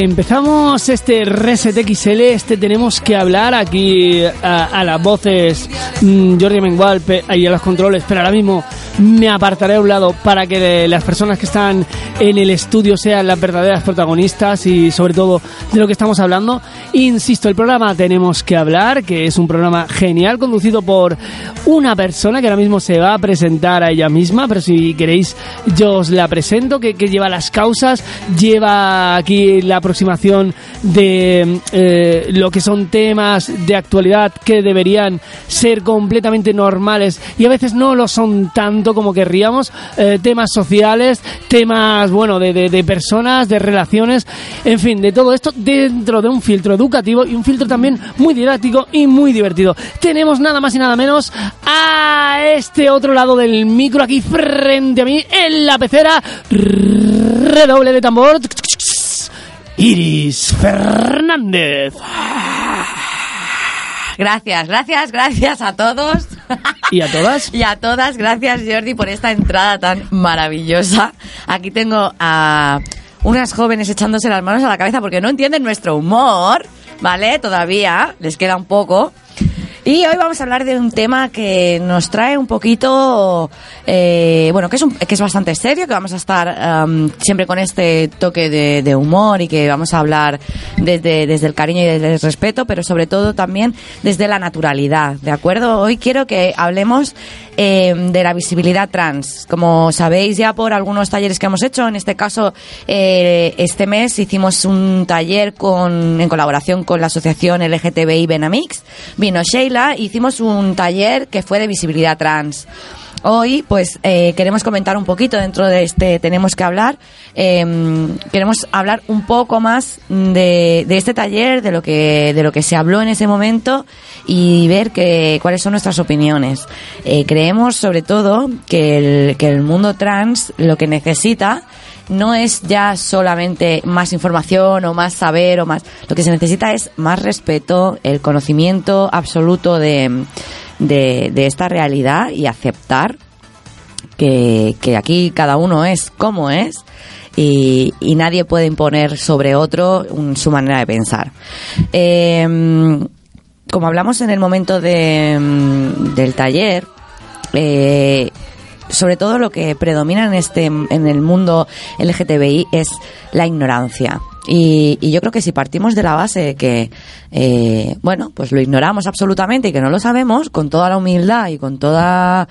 Empezamos este Reset XL, este tenemos que hablar aquí a, las voces mm, Jordi Mengual y a los controles, pero ahora mismo me apartaré a un lado para que las personas que están en el estudio sean las verdaderas protagonistas y sobre todo de lo que estamos hablando. Insisto, el programa Tenemos que hablar, que es un programa genial conducido por una persona que ahora mismo se va a presentar a ella misma, pero si queréis yo os la presento, que, que lleva las causas, lleva aquí la aproximación de eh, lo que son temas de actualidad que deberían ser completamente normales y a veces no lo son tanto como querríamos, eh, temas sociales, temas, bueno, de, de, personas, de relaciones, en fin, de todo esto dentro de un filtro educativo y un filtro también muy didáctico y muy divertido. Tenemos nada más y nada menos a este otro lado del micro aquí frente a mí en la pecera, redoble de tambor. Iris Fernández. Gracias, gracias, gracias a todos. ¿Y a todas? y a todas, gracias Jordi por esta entrada tan maravillosa. Aquí tengo a unas jóvenes echándose las manos a la cabeza porque no entienden nuestro humor, ¿vale? Todavía les queda un poco. Y hoy vamos a hablar de un tema que nos trae un poquito, eh, bueno, que es, que es bastante serio, que vamos a estar siempre con este toque de, humor y que vamos a hablar desde, desde el cariño y desde el respeto, pero sobre todo también desde la naturalidad, ¿de acuerdo? Hoy quiero que hablemos eh, de la visibilidad trans. Como sabéis ya por algunos talleres que hemos hecho, en este caso eh, este mes hicimos un taller con, en colaboración con la asociación LGTBI Benamix, vino Sheila, hicimos un taller que fue de visibilidad trans. Hoy, pues, eh, queremos comentar un poquito dentro de este Tenemos que hablar. Em, queremos hablar un poco más de, este taller, de lo que de lo que se habló en ese momento y ver que, cuáles son nuestras opiniones. Eh, creemos, sobre todo, que el, que el mundo trans lo que necesita no es ya solamente más información o más saber o más. Lo que se necesita es más respeto, el conocimiento absoluto de, de, esta realidad y aceptar que, que, aquí cada uno es como es y, nadie puede imponer sobre otro su manera de pensar. Em, como hablamos en el momento de, del taller, eh, sobre todo lo que predomina en este en el mundo LGTBI es la ignorancia. Y, yo creo que si partimos de la base de que, eh, bueno, pues lo ignoramos absolutamente y que no lo sabemos, con toda la humildad y con toda,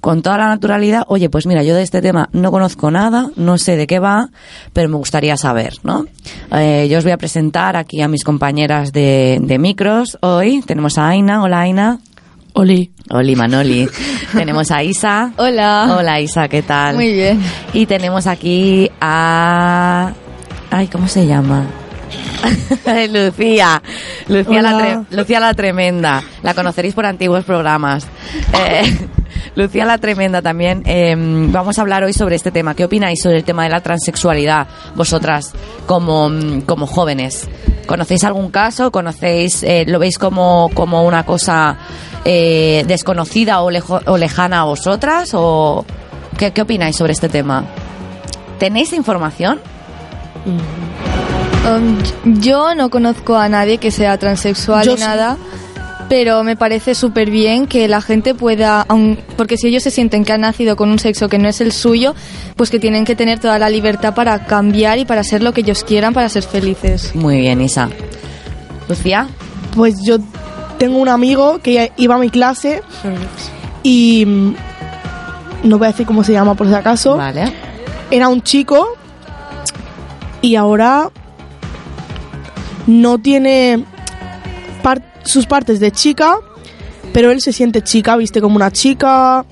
con toda la naturalidad, oye, pues mira, yo de este tema no conozco nada, no sé de qué va, pero me gustaría saber, ¿no? Eh, yo os voy a presentar aquí a mis compañeras de, de micros hoy. Tenemos a Aina. Hola, Aina. Oli. Oli Manoli. tenemos a Isa. Hola. Hola Isa, ¿qué tal? Muy bien. Y tenemos aquí a... Ay, ¿cómo se llama? Lucía. Lucía la, Lucía la Tremenda. La conoceréis por antiguos programas. Eh, Lucía la Tremenda también. Em, vamos a hablar hoy sobre este tema. ¿Qué opináis sobre el tema de la transexualidad vosotras como, como jóvenes? ¿Conocéis algún caso? ¿Conocéis, eh, lo veis como, como una cosa eh, desconocida o, o, lejana a vosotras? ¿O qué, opináis sobre este tema? ¿Tenéis información? Um, yo no conozco a nadie que sea transexual ni nada, pero me parece súper bien que la gente pueda, porque si ellos se sienten que han nacido con un sexo que no es el suyo, pues que tienen que tener toda la libertad para cambiar y para ser lo que ellos quieran para ser felices. Muy bien, Isa. Lucía. Pues yo tengo un amigo que iba a mi clase y mm, no voy a decir cómo se llama por si acaso. Vale. Era un chico y ahora no tiene sus partes de chica, pero él se siente chica, viste como una chica,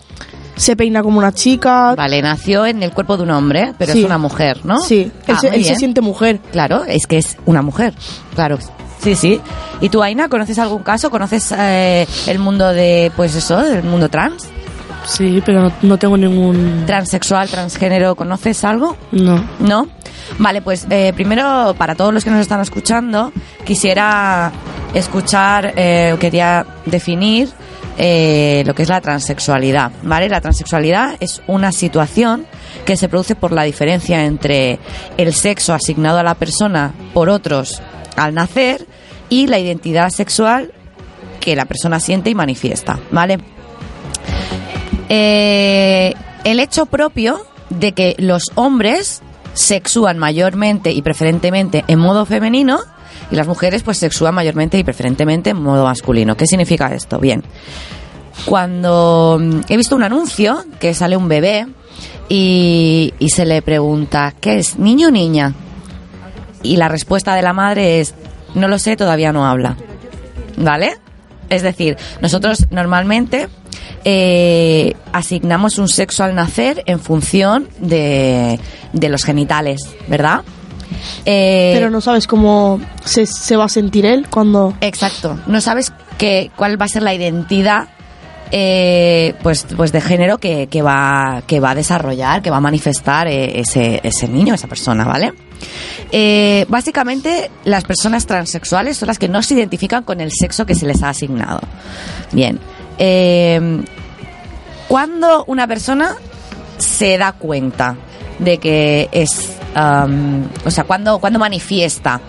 se peina como una chica. Vale, nació en el cuerpo de un hombre, pero es una mujer, ¿no? Sí, él, ah, se, siente mujer. Claro, es que es una mujer. Claro, Sí, sí. ¿Y tú, Aina, conoces algún caso? ¿Conoces eh, el mundo de, pues eso, del mundo trans? Sí, pero no, tengo ningún... Transexual, transgénero, ¿conoces algo? No. ¿No? Vale, pues eh, primero, para todos los que nos están escuchando, quisiera escuchar, eh, quería definir eh, lo que es la transexualidad, ¿vale? La transexualidad es una situación que se produce por la diferencia entre el sexo asignado a la persona por otros al nacer y la identidad sexual que la persona siente y manifiesta, ¿vale? Eh, el hecho propio de que los hombres sexúan mayormente y preferentemente en modo femenino y las mujeres pues sexúan mayormente y preferentemente en modo masculino. ¿Qué significa esto? Bien, cuando mm, he visto un anuncio que sale un bebé y, y se le pregunta, ¿qué es? ¿Niño o niña? Y la respuesta de la madre es, no lo sé, todavía no habla. ¿Vale? Es decir, nosotros normalmente eh, asignamos un sexo al nacer en función de, de los genitales, ¿verdad? Eh, Pero no sabes cómo se, se va a sentir él cuando... Exacto. No sabes qué, cuál va a ser la identidad eh, pues, pues de género que, que, va, que va a desarrollar, que va a manifestar ese, ese niño, esa persona, ¿vale? Eh, básicamente, las personas transexuales son las que no se identifican con el sexo que se les ha asignado. Bien. Eh, cuando una persona se da cuenta de que es, um, o sea, cuando, cuando manifiesta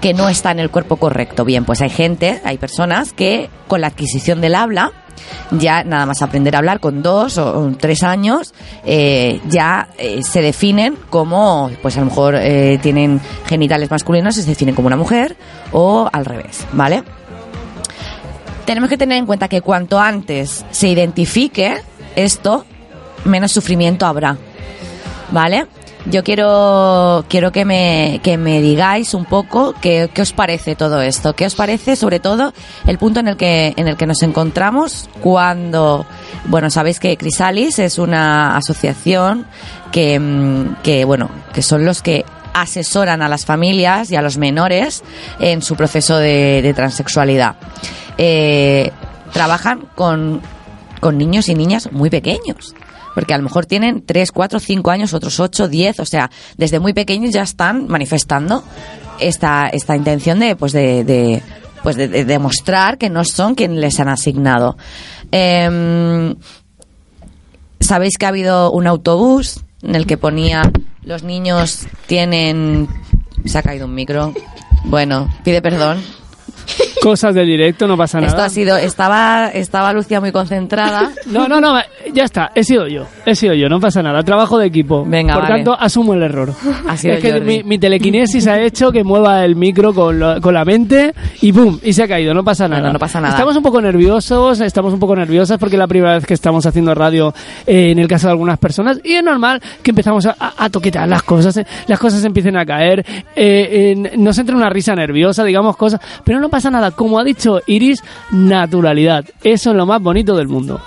que no está en el cuerpo correcto, bien, pues hay gente, hay personas que con la adquisición del habla, ya nada más aprender a hablar con dos o, o tres años, eh, ya eh, se definen como, pues a lo mejor eh, tienen genitales masculinos y se definen como una mujer o al revés, ¿vale? Tenemos que tener en cuenta que cuanto antes se identifique esto, menos sufrimiento habrá, ¿vale? Yo quiero, quiero que me, que me digáis un poco qué, qué os parece todo esto. ¿Qué os parece, sobre todo, el punto en el que, en el que nos encontramos cuando, bueno, sabéis que Crisalis es una asociación que, mm, que, bueno, que son los que asesoran a las familias y a los menores en su proceso de, de transexualidad. Eh, trabajan con, con niños y niñas muy pequeños porque a lo mejor tienen 3, 4, 5 años, otros 8, 10, o sea, desde muy pequeños ya están manifestando esta, esta intención de, pues de, de pues de, de demostrar que no son quienes les han asignado. Eh, Sabéis que ha habido un autobús en el que ponía los niños tienen... Se ha caído un micro. Bueno, pide perdón. Cosas del directo, no pasa nada. Esto ha sido, estaba, estaba Lucia muy concentrada. No, no, no, ya está, he sido yo, he sido yo, no pasa nada, trabajo de equipo. Venga, Por vale. tanto, asumo el error. Ha sido es que mi, mi telequinesis ha hecho que mueva el micro con, lo- con la mente y ¡pum! Y se ha caído, no pasa nada. no pasa nada. Estamos un poco nerviosos, estamos un poco nerviosas porque es la primera vez que estamos haciendo radio eh, en el caso de algunas personas y es normal que empezamos a, a- a toquetear las cosas, eh, las cosas empiecen a caer, eh, nos entra una risa nerviosa, digamos cosas, pero no pasa nada. Como ha dicho Iris, naturalidad. Eso es lo más bonito del mundo.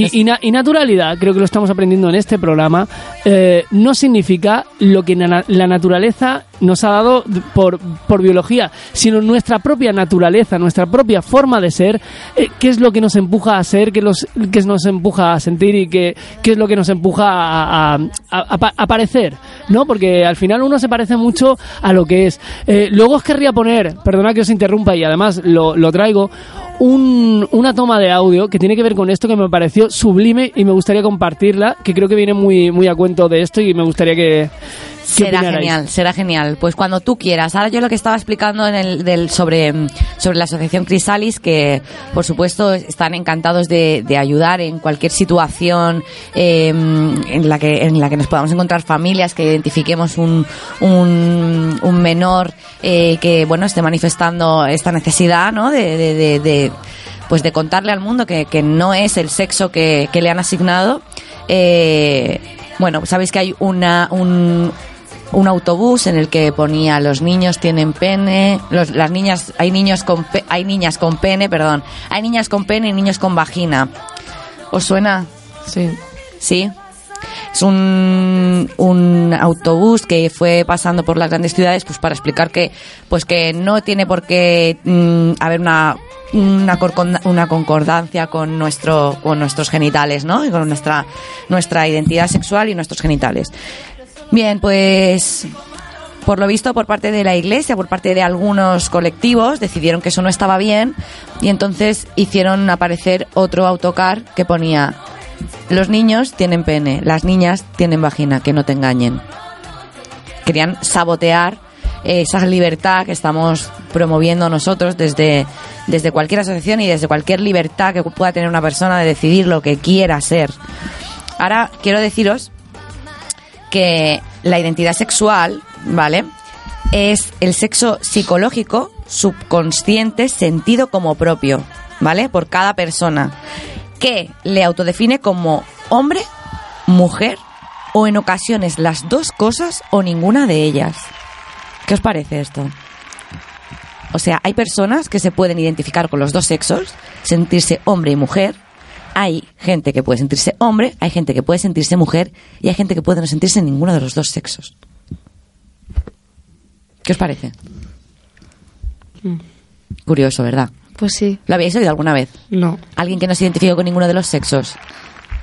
Y, y na- y naturalidad, creo que lo estamos aprendiendo en este programa, eh, no significa lo que na- la naturaleza nos ha dado por, por biología, sino nuestra propia naturaleza, nuestra propia forma de ser, eh, qué es lo que nos empuja a ser, qué, los, qué nos empuja a sentir y qué, qué es lo que nos empuja a, a parecer, ¿no? Porque al final uno se parece mucho a lo que es. Eh, luego os querría poner, perdona que os interrumpa y además lo, lo traigo, un- una toma de audio que tiene que ver con esto que me pareció sublime y me gustaría compartirla, que creo que viene muy, muy a cuento de esto y me gustaría que... Será genial, será genial. Pues cuando tú quieras. Ahora yo lo que estaba explicando en el, del, sobre, sobre la asociación Crisalis, que por supuesto están encantados de, de ayudar en cualquier situación eh, en, la que, en la que nos podamos encontrar familias, que identifiquemos un, un, un menor eh, que bueno esté manifestando esta necesidad ¿no? de, de- de- de, pues de contarle al mundo que, que no es el sexo que, que le han asignado. Eh, bueno, sabéis que hay una, un, un autobús en el que ponía los niños tienen pene, los, las niñas hay niños con pe- hay niñas con pene, perdón, hay niñas con pene y niños con vagina. ¿Os suena? Sí. Sí. Es un, un autobús que fue pasando por las grandes ciudades pues para explicar que pues que no tiene por qué mm, haber una una, una concordancia con nuestro con nuestros genitales, ¿no? Y con nuestra nuestra identidad sexual y nuestros genitales. Bien, pues por lo visto, por parte de la iglesia, por parte de algunos colectivos, decidieron que eso no estaba bien y entonces hicieron aparecer otro autocar que ponía los niños tienen pene, las niñas tienen vagina, que no te engañen. Querían sabotear esa libertad que estamos promoviendo nosotros desde, desde cualquier asociación y desde cualquier libertad que pueda tener una persona de decidir lo que quiera ser. Ahora quiero deciros que la identidad sexual, ¿vale? Es el sexo psicológico, subconsciente, sentido como propio, ¿vale? Por cada persona, que le autodefine como hombre, mujer o en ocasiones las dos cosas o ninguna de ellas. ¿Qué os parece esto? O sea, hay personas que se pueden identificar con los dos sexos, sentirse hombre y mujer. Hay gente que puede sentirse hombre, hay gente que puede sentirse mujer y hay gente que puede no sentirse ninguno de los dos sexos. ¿Qué os parece? Curioso, ¿verdad? Pues sí. ¿Lo habéis oído alguna vez? No, ¿Alguien que no se identifique con ninguno de los sexos?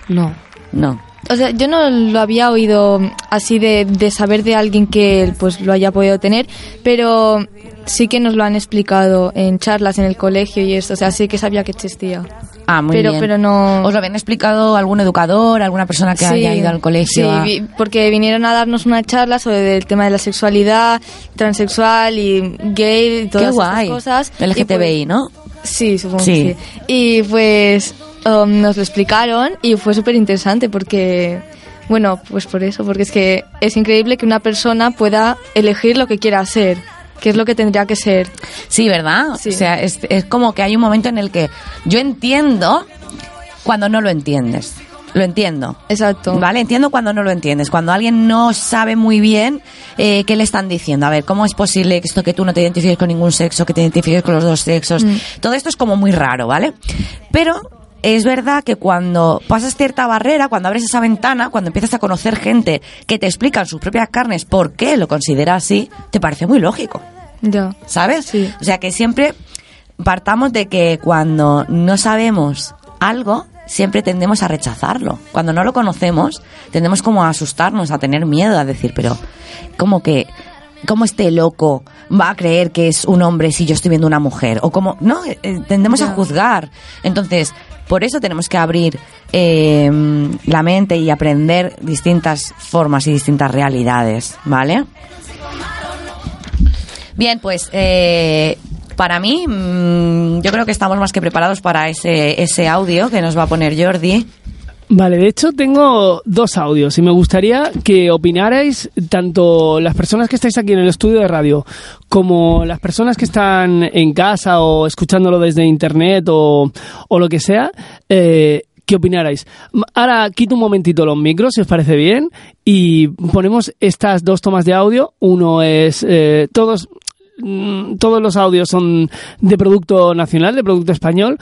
no. No. O sea, yo no lo había oído así de, de saber de alguien que pues lo haya podido tener, pero sí que nos lo han explicado en charlas en el colegio y esto, o sea, sí que sabía que existía. Ah, muy pero, bien. pero no. ¿Os lo habían explicado algún educador, alguna persona que Sí, haya ido al colegio? Sí, a- vi- porque vinieron a darnos una charla sobre el tema de la sexualidad, transexual y gay y todas Qué guay. estas cosas. Y LGTBI, pues- ¿no? Sí, supongo Sí. que sí. Y pues um, nos lo explicaron y fue súper interesante porque, bueno, pues por eso, porque es que es increíble que una persona pueda elegir lo que quiera ser, que es lo que tendría que ser. Sí, ¿verdad? Sí. O sea, es, es como que hay un momento en el que yo entiendo cuando no lo entiendes. Lo entiendo. Exacto. Vale, entiendo cuando no lo entiendes. Cuando alguien no sabe muy bien eh, qué le están diciendo. A ver, ¿cómo es posible que esto que tú no te identifiques con ningún sexo, que te identifiques con los dos sexos? Mm. Todo esto es como muy raro, ¿vale? Pero es verdad que cuando pasas cierta barrera, cuando abres esa ventana, cuando empiezas a conocer gente que te explica en sus propias carnes por qué lo considera así, te parece muy lógico. Ya. ¿sabes? Sí. O sea que siempre partamos de que cuando no sabemos algo, siempre tendemos a rechazarlo. Cuando no lo conocemos, tendemos como a asustarnos, a tener miedo, a decir, pero como que cómo este loco va a creer que es un hombre si yo estoy viendo una mujer o como no Eh, eh, tendemos a juzgar entonces por eso tenemos que abrir eh, la mente y aprender distintas formas y distintas realidades vale Bien, pues eh, para mí, mm, yo creo que estamos más que preparados para ese, ese audio que nos va a poner Jordi. Vale, de hecho tengo dos audios y me gustaría que opinarais tanto las personas que estáis aquí en el estudio de radio como las personas que están en casa o escuchándolo desde internet o, o lo que sea. Eh, ¿Qué opinarais? Ahora quito un momentito los micros, si os parece bien, y ponemos estas dos tomas de audio. Uno es eh, todos mm, todos los audios son de producto nacional, de producto español.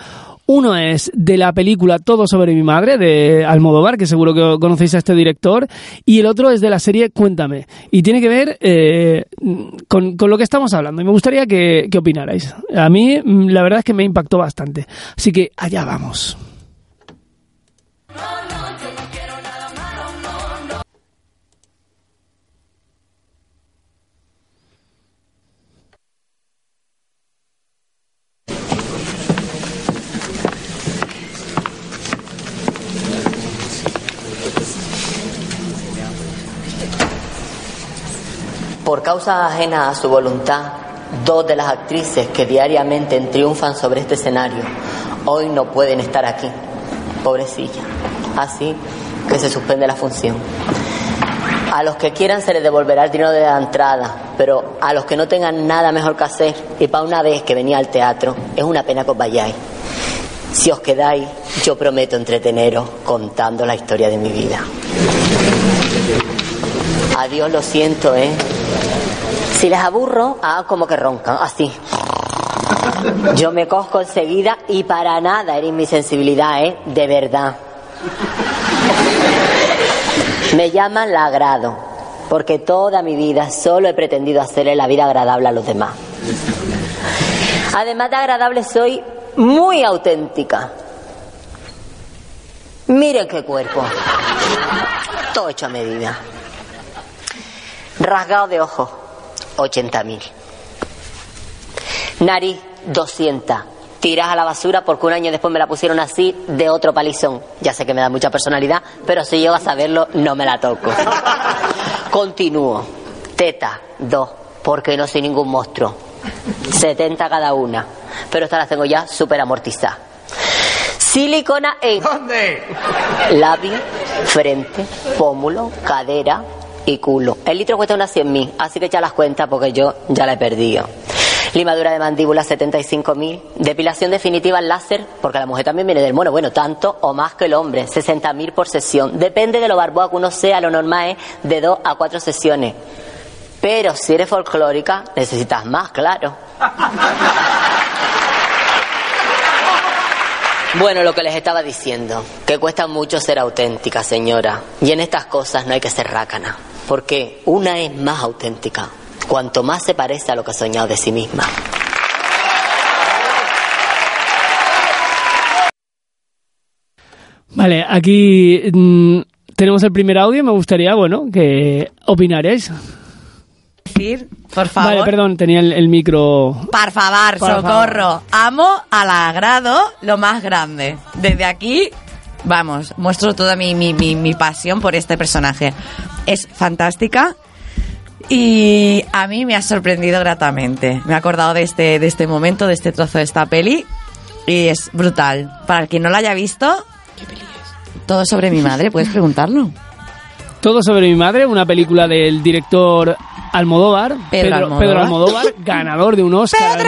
Uno es de la película Todo sobre mi madre, de Almodóvar, que seguro que conocéis a este director, y el otro es de la serie Cuéntame. Y tiene que ver eh, con, lo que estamos hablando. Y me gustaría que, que opinarais. A mí, la verdad es que me impactó bastante. Así que allá vamos. Por causas ajenas a su voluntad, dos de las actrices que diariamente triunfan sobre este escenario hoy no pueden estar aquí. Pobrecilla. Así que se suspende la función. A los que quieran se les devolverá el dinero de la entrada, pero a los que no tengan nada mejor que hacer, y para una vez que venía al teatro, es una pena que os vayáis. Si os quedáis, yo prometo entreteneros contando la historia de mi vida. Adiós, lo siento, ¿eh? Si les aburro, hagan como que roncan, así. Yo me cosco enseguida y para nada eres mi sensibilidad, ¿eh? De verdad. Me llaman la agrado, porque toda mi vida solo he pretendido hacerle la vida agradable a los demás. Además de agradable, soy muy auténtica. Miren qué cuerpo. Todo hecho a medida. Rasgado de ojos, 80.000. Nariz, 200. Tiras a la basura porque un año después me la pusieron así de otro palizón. Ya sé que me da mucha personalidad, pero si llego a saberlo, no me la toco. Continúo. Teta, 2, porque no soy ningún monstruo. 70 cada una. Pero estas las tengo ya súper amortizadas. Silicona en. ¿Dónde? Labio, frente, pómulo, cadera y culo. El litro cuesta unas 100.000, así que echa las cuentas porque yo ya la he perdido. Limadura de mandíbula 75.000. Depilación definitiva láser, porque la mujer también viene del mono. Bueno, tanto o más que el hombre. 60.000 por sesión. Depende de lo barboa que uno sea, lo normal es de 2 a 4 sesiones. Pero si eres folclórica, necesitas más, claro. Bueno, lo que les estaba diciendo, que cuesta mucho ser auténtica, señora. Y en estas cosas no hay que ser rácana, porque una es más auténtica, cuanto más se parece a lo que ha soñado de sí misma. Vale, aquí mm, tenemos el primer audio me gustaría, bueno, que opinaréis. Decir, por favor. Vale, perdón, tenía el, el micro... Por favor, Por socorro. Amo al agrado lo más grande. Desde aquí, vamos, muestro toda mi, mi, mi, mi pasión por este personaje. Es fantástica y a mí me ha sorprendido gratamente. Me he acordado de este, de este momento, de este trozo de esta peli y es brutal. Para el que no la haya visto, todo sobre mi madre, puedes preguntarlo. Todo sobre mi madre, una película del director Almodóvar, Pedro Almodóvar. Pedro Almodóvar, ganador de un Oscar.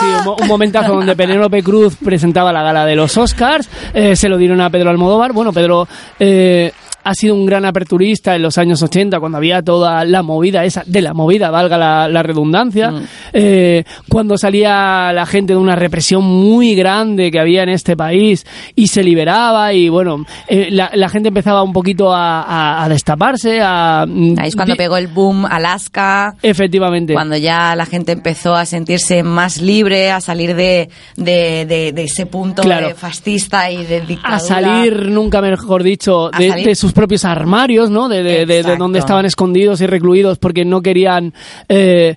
Sí, mo- un momentazo donde Penélope Cruz presentaba la gala de los Oscars, eh, se lo dieron a Pedro Almodóvar. Bueno, Pedro eh, ha sido un gran aperturista en los años 80, cuando había toda la movida esa, de la movida, valga la, la redundancia, Mm. eh, cuando salía la gente de una represión muy grande que había en este país y se liberaba y bueno, eh, la, la gente empezaba un poquito a, a- a destaparse, a... mm, Ahí es cuando pegó el boom Alaska. Efectivamente. Cuando ya la gente empezó a sentirse más libre, a salir de, de, de- de ese punto Claro. de fascista y de dictadura. a salir, nunca mejor dicho, A de, salir. Sus propios armarios, ¿no? De, de, de- de Exacto. donde estaban escondidos y recluidos porque no querían eh,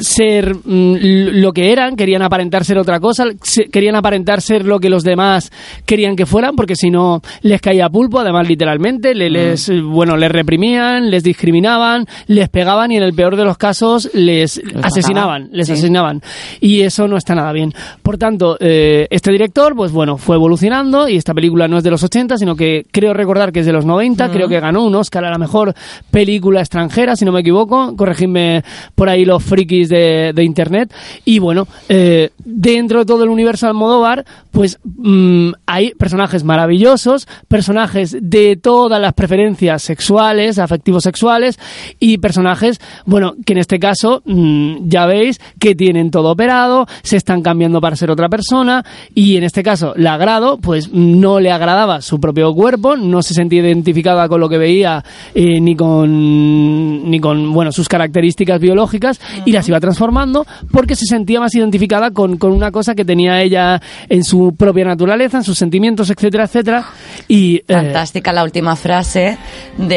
ser mm, lo que eran, querían aparentar ser otra cosa, querían aparentar ser lo que los demás querían que fueran, porque si no les caía pulpo, además literalmente, Mm. le- les, bueno, les reprimían, les discriminaban, les pegaban y en el peor de los casos les asesinaban, les Sí. asesinaban. Y eso no está nada bien. Por tanto, eh, este director, pues bueno, fue evolucionando y esta película no es de los 80, sino que creo recordar que es de los 90, creo que ganó un Oscar a la mejor película extranjera, si no me equivoco, corregidme por ahí los frikis de, internet. Y bueno, eh, dentro de todo el universo Almodóvar, pues mm, hay personajes maravillosos, personajes de todas las preferencias sexuales, afectivos sexuales y personajes, bueno, que en este caso mm, ya veis que tienen todo operado, se están cambiando para ser otra persona y en este caso la agrado, pues no le agradaba su propio cuerpo, no se sentía identificada con lo que veía eh, ni con ni con bueno sus características biológicas y las iba transformando porque se sentía más identificada con, con una cosa que tenía ella en su propia naturaleza, en sus sentimientos, etcétera, etcétera. Y eh, Fantástica la última frase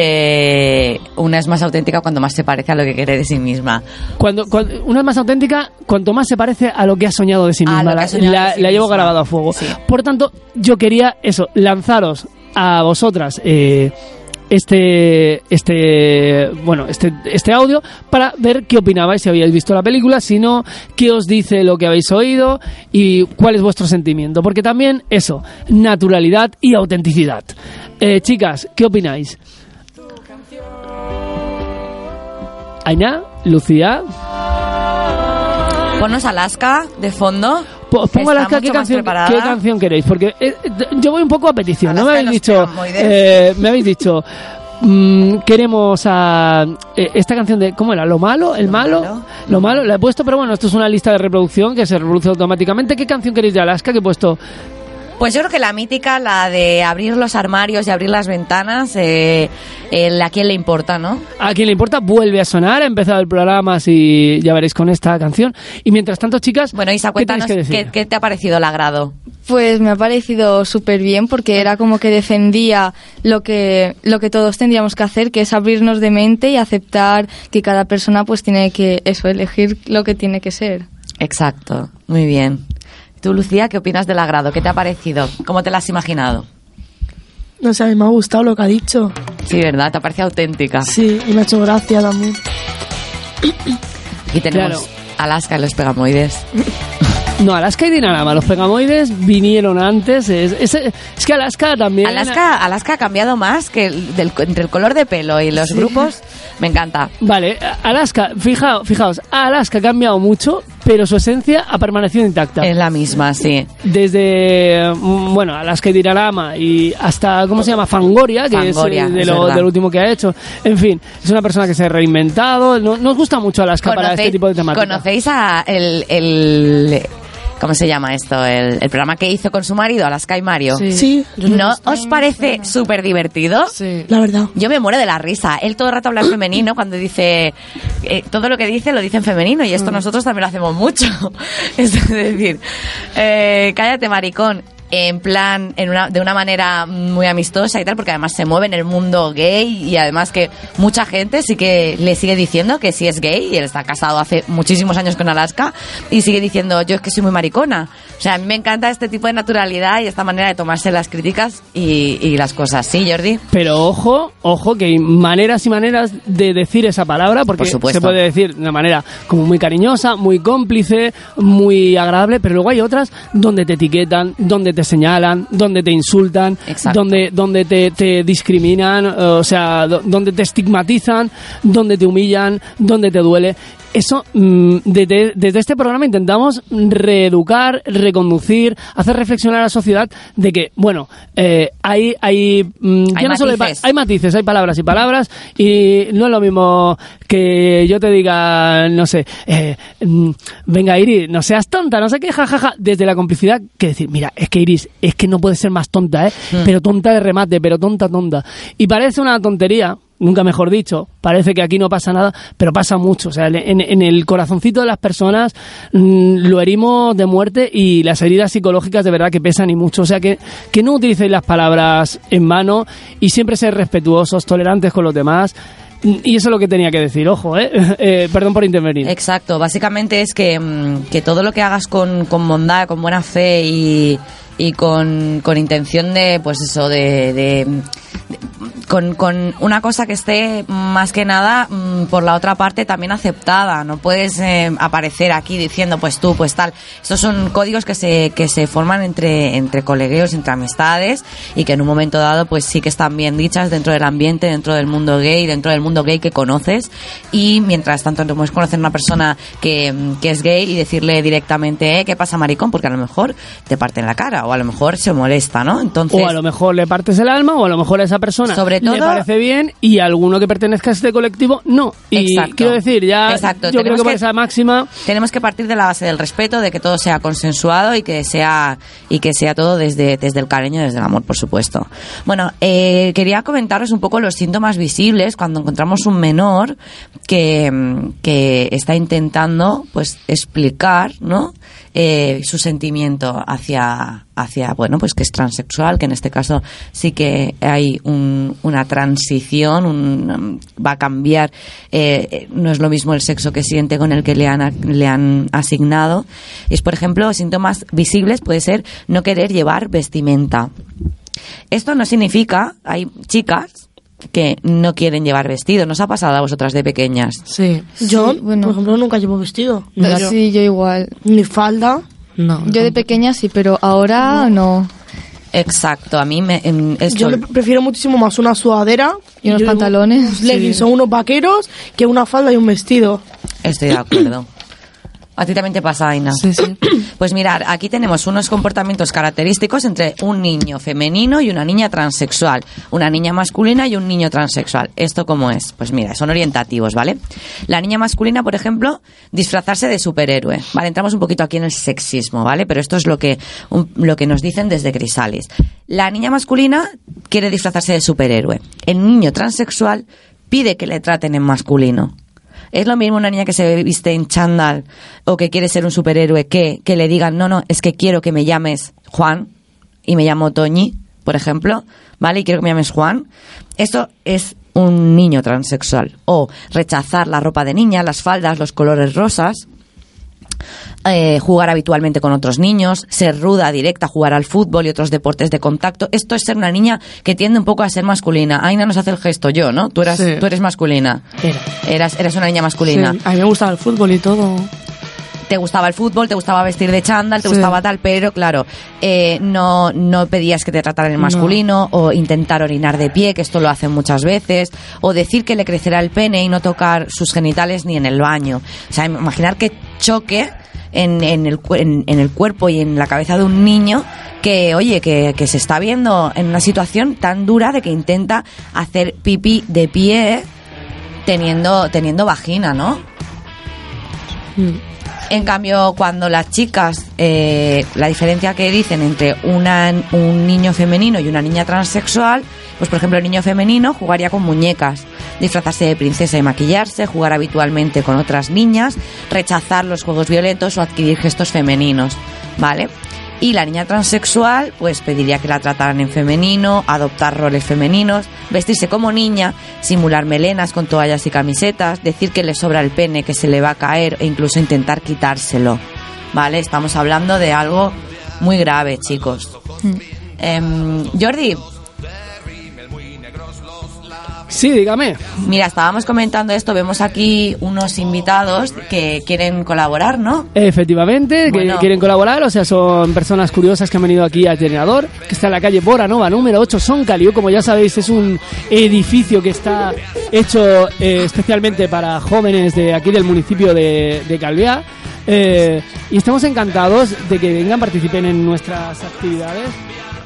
de una es más auténtica cuando más se parece a lo que quiere de sí misma. Cuando, cuando- una es más auténtica, cuanto más se parece a lo que ha soñado de sí misma. La, sí llevo misma. grabado a fuego. Sí. Por tanto, yo quería eso, lanzaros a vosotras eh, este, este, bueno, este, este audio para ver qué opinabais si habíais visto la película, si no, qué os dice lo que habéis oído y cuál es vuestro sentimiento. Porque también eso, naturalidad y autenticidad. Eh, chicas, ¿qué opináis? Aina, Lucía, Ponos Alaska de fondo. Pongo Alaska, ¿qué canción. ¿qué canción queréis? Porque eh, yo voy un poco a petición. no me habéis dicho, eh, me habéis dicho, mm, queremos a eh, esta canción de ¿cómo era? Lo malo, el Lo malo, malo. lo malo. La he puesto, pero bueno, esto es una lista de reproducción que se reproduce automáticamente. ¿Qué canción queréis de Alaska? Que he puesto Pues yo creo que la mítica, la de abrir los armarios y abrir las ventanas, eh, el a quién le importa, ¿no? A quien le importa vuelve a sonar, ha empezado el programa, así ya veréis con esta canción. Y mientras tanto, chicas, Bueno, Isa, ¿qué tenéis cuéntanos que decir? qué, qué te ha parecido el agrado. Pues me ha parecido súper bien porque era como que defendía lo que, lo que todos tendríamos que hacer, que es abrirnos de mente y aceptar que cada persona pues tiene que eso, elegir lo que tiene que ser. Exacto, muy bien. Tú, Lucía, ¿qué opinas del agrado? ¿Qué te ha parecido? ¿Cómo te la has imaginado? No sé, a mí me ha gustado lo que ha dicho. Sí, ¿verdad? ¿Te ha parecido auténtica? Sí, y me ha hecho gracia también. Aquí tenemos Claro. Alaska y los pegamoides. No, Alaska y Dinarama, los pegamoides vinieron antes. Es, es, es que Alaska también. Alaska, Alaska ha cambiado más que el, del- entre el color de pelo y los grupos. Me encanta. Vale, Alaska, fijaos, fijaos, Alaska ha cambiado mucho, pero su esencia ha permanecido intacta. Es la misma, sí. Desde, mm, bueno, Alaska y Dinarama y hasta, ¿cómo se llama? Fangoria, que Fangoria, es, eh, de lo, del último que ha hecho. En fin, es una persona que se ha reinventado. No, nos gusta mucho Alaska para este tipo de temática. ¿Conocéis a el, el- ¿Cómo se llama esto? El, el programa que hizo con su marido, Alaska y Mario. Sí, ¿No os parece súper divertido? La verdad. Yo me muero de la risa. Él todo el rato habla en femenino cuando dice eh, todo lo que dice lo dice en femenino y Mm. esto nosotros también lo hacemos mucho. es decir, eh, cállate maricón. En plan, en una, de una manera muy amistosa y tal, porque además se mueve en el mundo gay y además que mucha gente sí que le sigue diciendo que sí es gay y él está casado hace muchísimos años con Alaska y sigue diciendo yo es que soy muy maricona. O sea, a mí me encanta este tipo de naturalidad y esta manera de tomarse las críticas y, y las cosas. ¿Sí, Jordi? Pero ojo, ojo, que hay maneras y maneras de decir esa palabra, porque Por supuesto. se puede decir de una manera como muy cariñosa, muy cómplice, muy agradable, pero luego hay otras donde te etiquetan, donde te señalan, donde te insultan, Exacto. donde, donde te, te discriminan, eh, o sea, do- donde te estigmatizan, donde te humillan, donde te duele. Eso, mm, desde, desde este programa intentamos reeducar, reconducir, hacer reflexionar a la sociedad de que, bueno, eh, hay, hay, mm, Hay no solo hay, matices. hay matices, hay palabras y palabras, y no es lo mismo que yo te diga, no sé, eh, mm, venga Iris, no seas tonta, no sé qué, jajaja, desde la complicidad, que decir, mira, es que Iris, es que no puede ser más tonta, ¿eh? Pero tonta de remate, pero tonta, tonta. Y parece una tontería, nunca mejor dicho, parece que aquí no pasa nada, pero pasa mucho. O sea, en, en el corazoncito de las personas mm, lo herimos de muerte y las heridas psicológicas de verdad que pesan y mucho. O sea, que, que no utilicéis las palabras en vano y siempre ser respetuosos, tolerantes con los demás. Y eso es lo que tenía que decir, ojo, ¿eh? Eh, perdón por intervenir. Exacto, básicamente es que, mm, que todo lo que hagas con, con bondad, con buena fe y, y con, con intención de, pues eso, de- de- con, con una cosa que esté más que nada mm, por la otra parte también aceptada. No puedes eh, aparecer aquí diciendo pues tú, pues tal. Estos son códigos que se, que se forman entre, entre colegueos, entre amistades y que en un momento dado pues sí que están bien dichas dentro del ambiente, dentro del mundo gay, dentro del mundo gay que conoces y mientras tanto no puedes conocer a una persona que, mm, que es gay y decirle directamente, eh, ¿qué pasa maricón? Porque a lo mejor te parte en la cara o a lo mejor se molesta, ¿no? Entonces... O a lo mejor le partes el alma, o a lo mejor esa persona Sobre le todo- parece bien y alguno que pertenezca a este colectivo no. Y Exacto. quiero decir, ya Exacto, yo creo tenemos que esa máxima tenemos que partir de la base del respeto, de que todo sea consensuado y que sea y que sea todo desde, desde el cariño, desde el amor, por supuesto. Bueno, eh, quería comentaros un poco los síntomas visibles cuando encontramos un menor que, que está intentando, pues, explicar, ¿no? Eh, su sentimiento hacia, hacia, bueno, pues que es transexual, que en este caso sí que hay un- una transición, un- va a cambiar, eh, no es lo mismo el sexo que siente con el que le han, a- le han asignado. Es, por ejemplo, síntomas visibles puede ser no querer llevar vestimenta. Esto no significa, hay chicas que no quieren llevar vestido. ¿Nos ha pasado a vosotras de pequeñas? Sí. Yo, bueno. por ejemplo, nunca llevo vestido. No, Yo- Sí, yo igual. Ni falda. No. Yo de pequeña sí, pero ahora no. Exacto, a mí me... em, esto- Yo le prefiero muchísimo más una sudadera Y unos yo- pantalones. unos leggings o unos vaqueros que una falda y un vestido. Estoy de acuerdo. A ti también te pasa, Aina. Sí, sí. Pues mirar, aquí tenemos unos comportamientos característicos entre un niño femenino y una niña transexual, una niña masculina y un niño transexual. ¿Esto cómo es? Pues mira, son orientativos, ¿vale? La niña masculina, por ejemplo, disfrazarse de superhéroe, ¿vale? Entramos un poquito aquí en el sexismo, ¿vale? Pero esto es lo que, un- lo que nos dicen desde Crisalis. La niña masculina quiere disfrazarse de superhéroe. El niño transexual pide que le traten en masculino. Es lo mismo una niña que se viste en chándal o que quiere ser un superhéroe que, que le digan, no, no, es que quiero que me llames Juan y me llamo Toñi, por ejemplo, ¿vale? Y quiero que me llames Juan. Esto es un niño transexual. O rechazar la ropa de niña, las faldas, los colores rosas. Eh, jugar habitualmente con otros niños, ser ruda, directa, jugar al fútbol y otros deportes de contacto. Esto es ser una niña que tiende un poco a ser masculina. Aina nos hace el gesto yo, ¿no? Tú eras, Sí. tú eres masculina. Era. Eras, eras una niña masculina. Sí, a mí me gustaba el fútbol y todo. Te gustaba el fútbol, te gustaba vestir de chándal, te Sí. gustaba tal, pero claro, eh, no, no pedías que te trataran en No. masculino, o intentar orinar de pie, que esto lo hacen muchas veces, o decir que le crecerá el pene y no tocar sus genitales ni en el baño. O sea, imaginar que choque en, en el, en, en el cuerpo y en la cabeza de un niño que, oye, que, que se está viendo en una situación tan dura de que intenta hacer pipí de pie teniendo, teniendo vagina, ¿no? En cambio, cuando las chicas, eh, la diferencia que dicen entre una, un niño femenino y una niña transexual, pues por ejemplo el niño femenino jugaría con muñecas, disfrazarse de princesa y maquillarse, jugar habitualmente con otras niñas, rechazar los juegos violentos o adquirir gestos femeninos, ¿vale? Y la niña transexual, pues pediría que la trataran en femenino, adoptar roles femeninos, vestirse como niña, simular melenas con toallas y camisetas, decir que le sobra el pene, que se le va a caer e incluso intentar quitárselo. ¿Vale? Estamos hablando de algo muy grave, chicos. Em, Jordi, Sí, dígame. mira, estábamos comentando esto, vemos aquí unos invitados que quieren colaborar, ¿no? Efectivamente, que quieren colaborar, o sea, son personas curiosas que han venido aquí a Generador, que está en la calle Bora Nova, número 8, Son Caliu. Como ya sabéis, es un edificio que está hecho eh, especialmente para jóvenes de aquí del municipio de, de Calviá. Eh, y estamos encantados de que vengan, participen en nuestras actividades.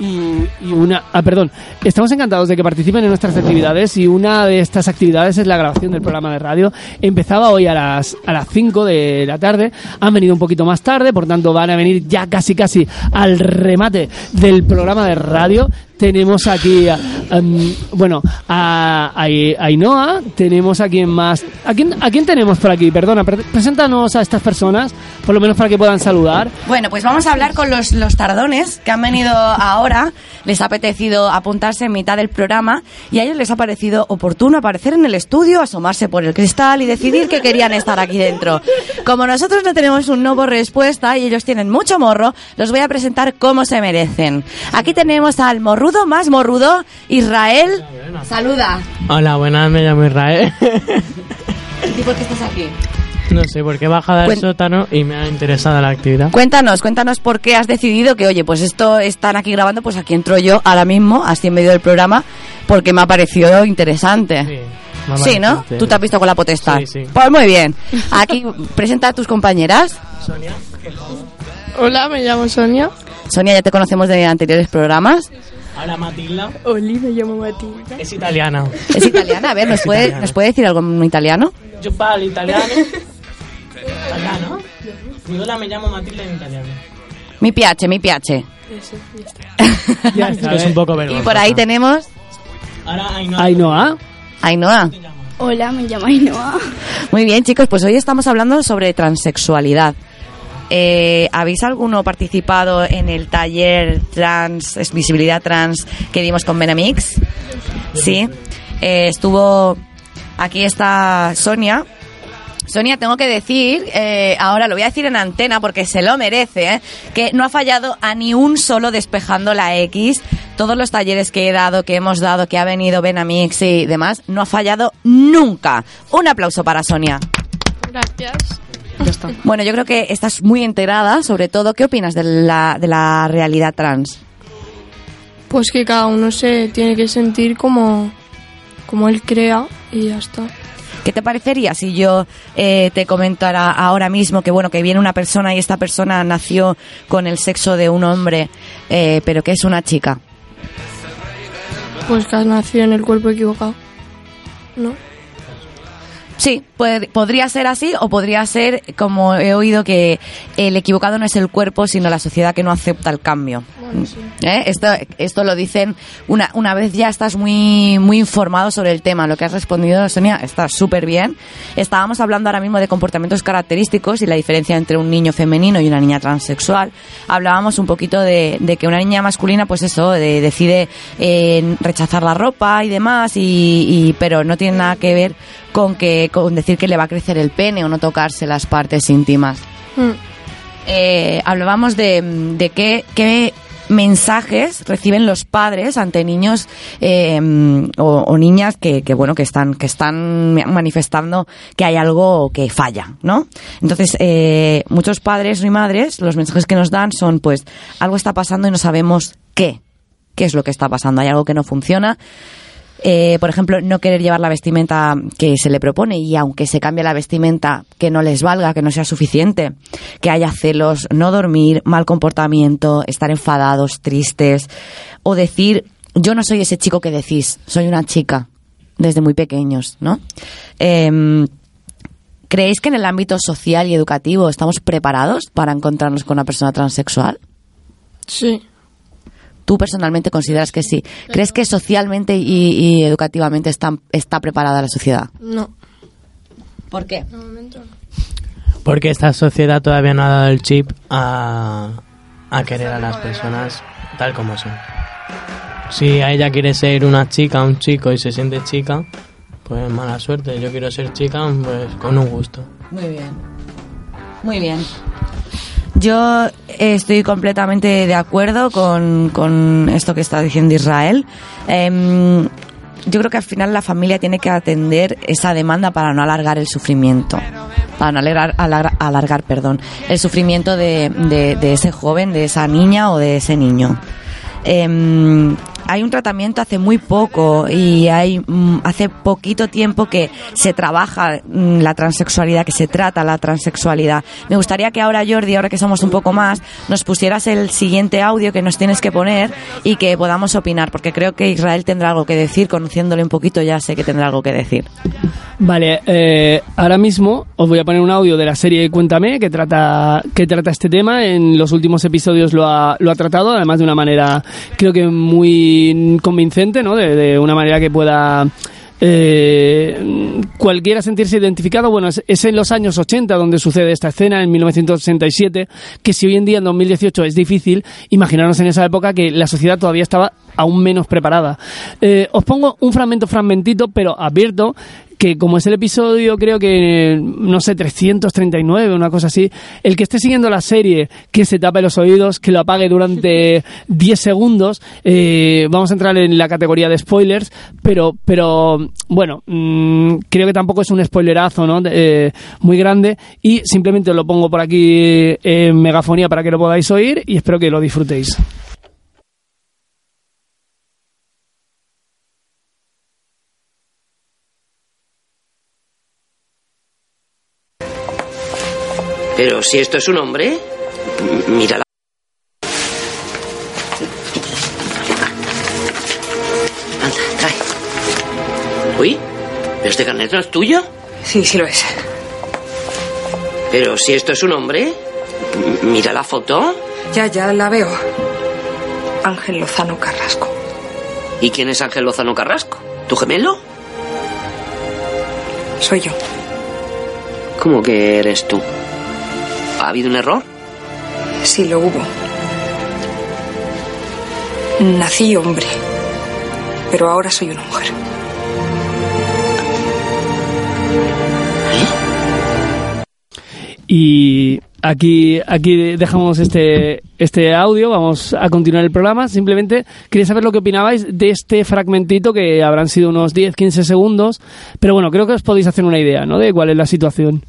Y, una, ah, perdón, estamos encantados de que participen en nuestras actividades y una de estas actividades es la grabación del programa de radio. Empezaba hoy a las, a las 5 de la tarde, han venido un poquito más tarde, por tanto van a venir ya casi casi al remate del programa de radio. Tenemos aquí, em, bueno, a, a, tenemos a quien más. ¿A quién, ¿A quién tenemos por aquí? Perdona, pre- preséntanos a estas personas, por lo menos para que puedan saludar. Bueno, pues vamos a hablar con los, los tardones que han venido ahora. Les ha apetecido apuntarse en mitad del programa y a ellos les ha parecido oportuno aparecer en el estudio, asomarse por el cristal y decidir que querían estar aquí dentro. Como nosotros no tenemos un no por respuesta y ellos tienen mucho morro, los voy a presentar como se merecen. Aquí tenemos al morrudo más morrudo, Israel. Saluda. Hola, buenas, me llamo Israel. ¿Y por qué estás aquí? No sé por qué he bajado del Cuen- sótano y me ha interesado la actividad. Cuéntanos, cuéntanos por qué has decidido que, oye, pues esto están aquí grabando, pues aquí entro yo ahora mismo, así en medio del programa, porque me ha parecido interesante. Sí, ¿no? Tú te has visto con la potestad. Sí, sí. Pues muy bien. Aquí presenta a tus compañeras. Hola, me llamo Sonia. Sonia, ya te conocemos de anteriores programas. Ahora Matilda Oli, me llamo Matilda. es italiana. Es italiana, a ver, ¿nos puede. ¿nos puede decir algo en italiano? Yo parlo italiano. italiano? Mi hola, me llamo Matilda en italiano. Mi piace, mi piace. Ya Es está. que es un poco Y vergonzosa. por ahí tenemos Ahora Ainhoa. Ainhoa. Ainhoa. Hola, me llamo Ainhoa. Muy bien, chicos, pues hoy estamos hablando sobre transexualidad. Eh, ¿Habéis alguno participado en el taller trans, visibilidad trans que dimos con Benamix? Sí. Eh, estuvo. Aquí está Sonia. Sonia, tengo que decir, eh, ahora lo voy a decir en antena porque se lo merece, ¿eh? que no ha fallado a ni un solo despejando la X. Todos los talleres que he dado, que hemos dado, que ha venido Benamix y demás, no ha fallado nunca. Un aplauso para Sonia. Gracias. Ya está. Bueno, yo creo que estás muy enterada, sobre todo, ¿qué opinas de la, de la realidad trans? Pues que cada uno se tiene que sentir como, como él crea y ya está. ¿Qué te parecería si yo eh, te comentara ahora mismo que bueno que viene una persona y esta persona nació con el sexo de un hombre, eh, pero que es una chica? Pues que has nacido en el cuerpo equivocado. ¿No? Sí, puede- podría ser así o podría ser, como he oído, que el equivocado no es el cuerpo, sino la sociedad que no acepta el cambio. ¿Eh? Esto, esto lo dicen una, una vez ya estás muy, muy informado sobre el tema. Lo que has respondido, Sonia, está súper bien. Estábamos hablando ahora mismo de comportamientos característicos y la diferencia entre un niño femenino y una niña transexual. Hablábamos un poquito de, de que una niña masculina, pues eso, de- decide eh, rechazar la ropa y demás, y, y- pero no tiene nada que ver con que con decir que le va a crecer el pene o no tocarse las partes íntimas. Mm. eh, hablábamos de, de qué, qué mensajes reciben los padres ante niños eh, o, o niñas que, que, bueno que están que están manifestando que hay algo que falla no entonces eh, muchos padres y madres los mensajes que nos dan son pues algo está pasando y no sabemos qué qué es lo que está pasando. Hay algo que no funciona eh, por ejemplo, no querer llevar la vestimenta que se le propone y aunque se cambie la vestimenta que no les valga, que no sea suficiente, que haya celos, no dormir, mal comportamiento, estar enfadados, tristes o decir yo no soy ese chico que decís, soy una chica desde muy pequeños, ¿no? Em, ¿Creéis que en el ámbito social y educativo estamos preparados para encontrarnos con una persona transexual? Sí. ¿Tú personalmente consideras que sí? ¿Crees que socialmente y, y educativamente está, está preparada la sociedad? No. ¿Por qué? De momento no. Porque esta sociedad todavía no ha dado el chip a, a querer a las personas tal como son. Si a ella quiere ser una chica, un chico y se siente chica, pues mala suerte. Yo quiero ser chica, pues con un gusto. Muy bien. Muy bien. Yo estoy completamente de acuerdo con, con esto que está diciendo Israel. Em, yo creo que al final la familia tiene que atender esa demanda para no alargar el sufrimiento. Para no alargar, alargar, perdón, el sufrimiento de, de- de ese joven, de esa niña o de ese niño. Em, hay un tratamiento hace muy poco y hay mm, hace poquito tiempo que se trabaja mm, la transexualidad, que se trata la transexualidad. Me gustaría que ahora, Jordi, ahora que somos un poco más, nos pusieras el siguiente audio que nos tienes que poner y que podamos opinar, porque creo que Israel tendrá algo que decir, conociéndole un poquito ya sé que tendrá algo que decir. Vale, eh, ahora mismo os voy a poner un audio de la serie Cuéntame que trata que trata este tema. En los últimos episodios lo ha, lo ha tratado, además de una manera creo que muy convincente, ¿no? De, de una manera que pueda eh, cualquiera sentirse identificado. Bueno, es, es en los años 80 donde sucede esta escena, en 1967, que si hoy en día, en 2018, es difícil, imaginaros en esa época que la sociedad todavía estaba aún menos preparada. Eh, os pongo un fragmento, fragmentito, pero advierto que como es el episodio, creo que, no sé, 339, una cosa así, el que esté siguiendo la serie, que se tape los oídos, que lo apague durante 10 segundos, eh, vamos a entrar en la categoría de spoilers, pero, pero bueno, mm, creo que tampoco es un spoilerazo, ¿no? Eh, muy grande, y simplemente os lo pongo por aquí en megafonía para que lo podáis oír, y espero que lo disfrutéis. Pero si esto es un hombre, mira la... Anda, trae. Uy, ¿pero este carnet no es tuyo? Sí, sí lo es. Pero si esto es un hombre, mira la foto. Ya, ya la veo. Ángel Lozano Carrasco. ¿Y quién es Ángel Lozano Carrasco? ¿Tu gemelo? Soy yo. ¿Cómo que eres tú? ¿Ha habido un error? Sí, lo hubo. Nací hombre. Pero ahora soy una mujer. Y aquí, aquí dejamos este, este audio, vamos a continuar el programa. Simplemente quería saber lo que opinabais de este fragmentito que habrán sido unos 10-15 segundos, pero bueno, creo que os podéis hacer una idea, ¿no? De cuál es la situación.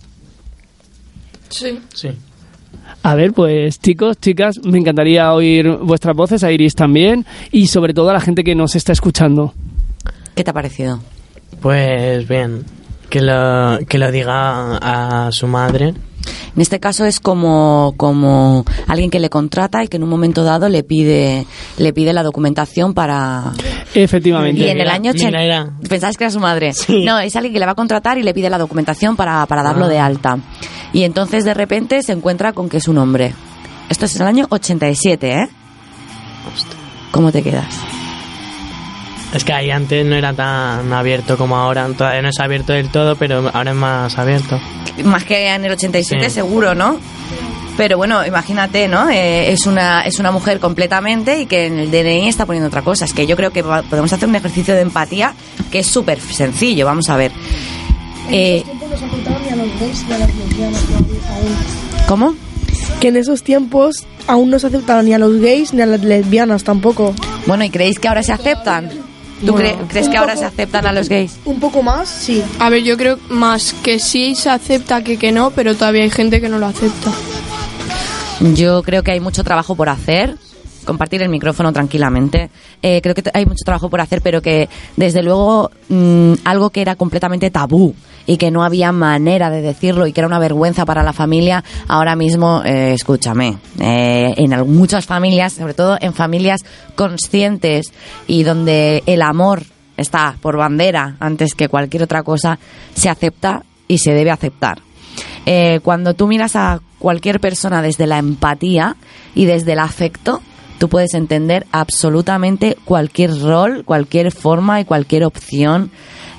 Sí. Sí. A ver, pues chicos, chicas, me encantaría oír vuestras voces, a Iris también, y sobre todo a la gente que nos está escuchando. ¿Qué te ha parecido? Pues bien, que lo, que lo diga a su madre. En este caso es como, como alguien que le contrata y que en un momento dado le pide, le pide la documentación para... Efectivamente. Y en el año Mira, 80... era. ¿Pensabas que era su madre? Sí. No, es alguien que le va a contratar y le pide la documentación para, para darlo Ah. de alta. Y entonces de repente se encuentra con que es un hombre. Esto es el año 87, ¿eh? ¿Cómo te quedas? Es que ahí antes no era tan abierto como ahora. Todavía no es abierto del todo, pero ahora es más abierto. Más que en el 87 Sí. seguro, ¿no? Pero bueno, imagínate, ¿no? Eh, es, una, es una mujer completamente y que en el DNI está poniendo otra cosa. Es que yo creo que podemos hacer un ejercicio de empatía que es súper sencillo. Vamos a ver. Eh, ¿Cómo? Que en esos tiempos aún no se aceptaban ni a los gays ni a las lesbianas tampoco. Bueno, ¿y creéis que ahora se aceptan? ¿Tú Bueno, cre- crees que ahora poco- se aceptan a los gays? Un poco más, sí. A ver, yo creo más que sí se acepta que que no, pero todavía hay gente que no lo acepta. Yo creo que hay mucho trabajo por hacer. Compartir el micrófono tranquilamente. Eh, creo que hay mucho trabajo por hacer, pero que desde luego mm, algo que era completamente tabú y que no había manera de decirlo y que era una vergüenza para la familia, ahora mismo, eh, escúchame, eh, en muchas familias, sobre todo en familias conscientes y donde el amor está por bandera antes que cualquier otra cosa, se acepta y se debe aceptar. Eh, cuando tú miras a cualquier persona desde la empatía y desde el afecto, tú puedes entender absolutamente cualquier rol, cualquier forma y cualquier opción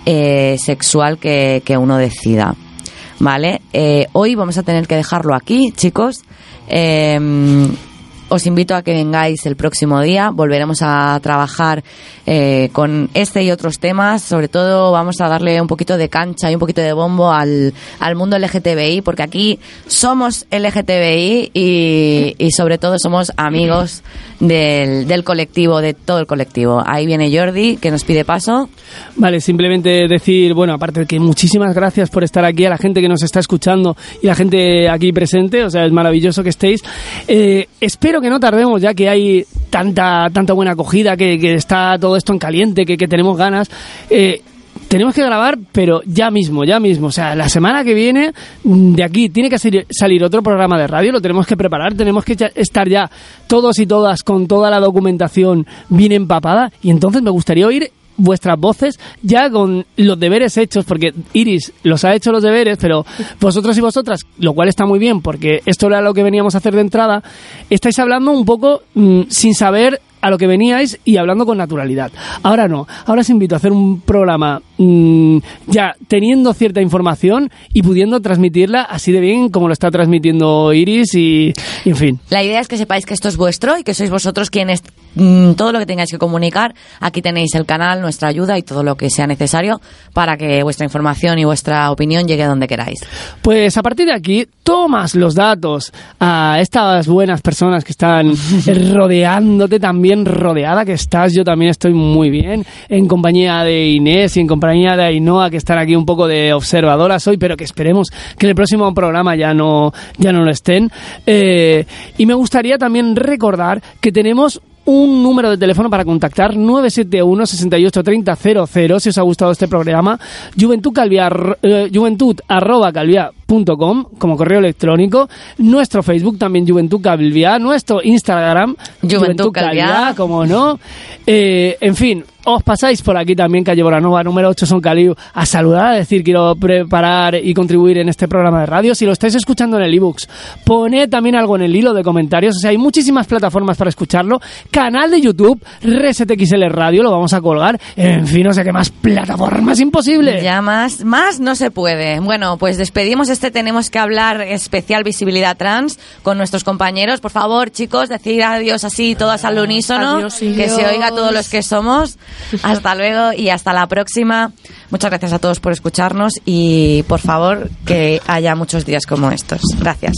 eh, sexual que, que uno decida. ¿Vale? Eh, hoy vamos a tener que dejarlo aquí, chicos. Eh, os invito a que vengáis el próximo día. Volveremos a trabajar eh, con este y otros temas. Sobre todo vamos a darle un poquito de cancha y un poquito de bombo al, al mundo LGTBI, porque aquí somos LGTBI y, y sobre todo somos amigos del, del colectivo, de todo el colectivo. Ahí viene Jordi, que nos pide paso. Vale, simplemente decir, bueno, aparte de que muchísimas gracias por estar aquí, a la gente que nos está escuchando y la gente aquí presente, o sea, es maravilloso que estéis. Eh, espero que no tardemos, ya que hay tanta, tanta buena acogida, que, está todo esto en caliente, que, que tenemos ganas. Eh, tenemos que grabar, pero ya mismo, ya mismo. O sea, la semana que viene, mm, de aquí, tiene que salir, otro programa de radio, lo tenemos que preparar, tenemos que estar ya todos y todas con toda la documentación bien empapada. Y entonces me gustaría oír vuestras voces ya con los deberes hechos, porque Iris los ha hecho los deberes, pero vosotros y vosotras, lo cual está muy bien, porque esto era lo que veníamos a hacer de entrada, estáis hablando un poco mm, sin saber a lo que veníais y hablando con naturalidad. Ahora no, ahora os invito a hacer un programa mm, ya teniendo cierta información y pudiendo transmitirla así de bien como lo está transmitiendo Iris y, y en fin. La idea es que sepáis que esto es vuestro y que sois vosotros quienes mm, todo lo que tengáis que comunicar, aquí tenéis el canal, nuestra ayuda y todo lo que sea necesario para que vuestra información y vuestra opinión llegue donde queráis. Pues a partir de aquí, tomas los datos a estas buenas personas que están rodeándote, también rodeada que estás. Yo también estoy muy bien, en compañía de Inés y en compañía de Ainhoa, que están aquí un poco de observadoras hoy, pero que esperemos que en el próximo programa ya no, ya no lo estén. Eh, y me gustaría también recordar que tenemos un número de teléfono para contactar 971 68 30 00 si os ha gustado este programa juventud calvia, eh, juventud arroba calvia punto com, como correo electrónico nuestro Facebook también Juventud Calvia nuestro Instagram Juventud Calviá. como no Eh, en fin os pasáis por aquí también, calle Boranova, número 8 Son Caliu, a saludar, a decir, quiero preparar y contribuir en este programa de radio. Si lo estáis escuchando en el ebooks, poned también algo en el hilo de comentarios. O sea, hay muchísimas plataformas para escucharlo. Canal de YouTube, ResetXL Radio, lo vamos a colgar. En fin, no sé qué más plataformas imposible. Ya más, más no se puede. Bueno, pues despedimos este Tenemos que hablar especial visibilidad trans con nuestros compañeros. Por favor, chicos, decir adiós así, todas al unísono, Adiós, que se oiga todos los que somos. Hasta luego y hasta la próxima. Muchas gracias a todos por escucharnos y por favor que haya muchos días como estos. Gracias.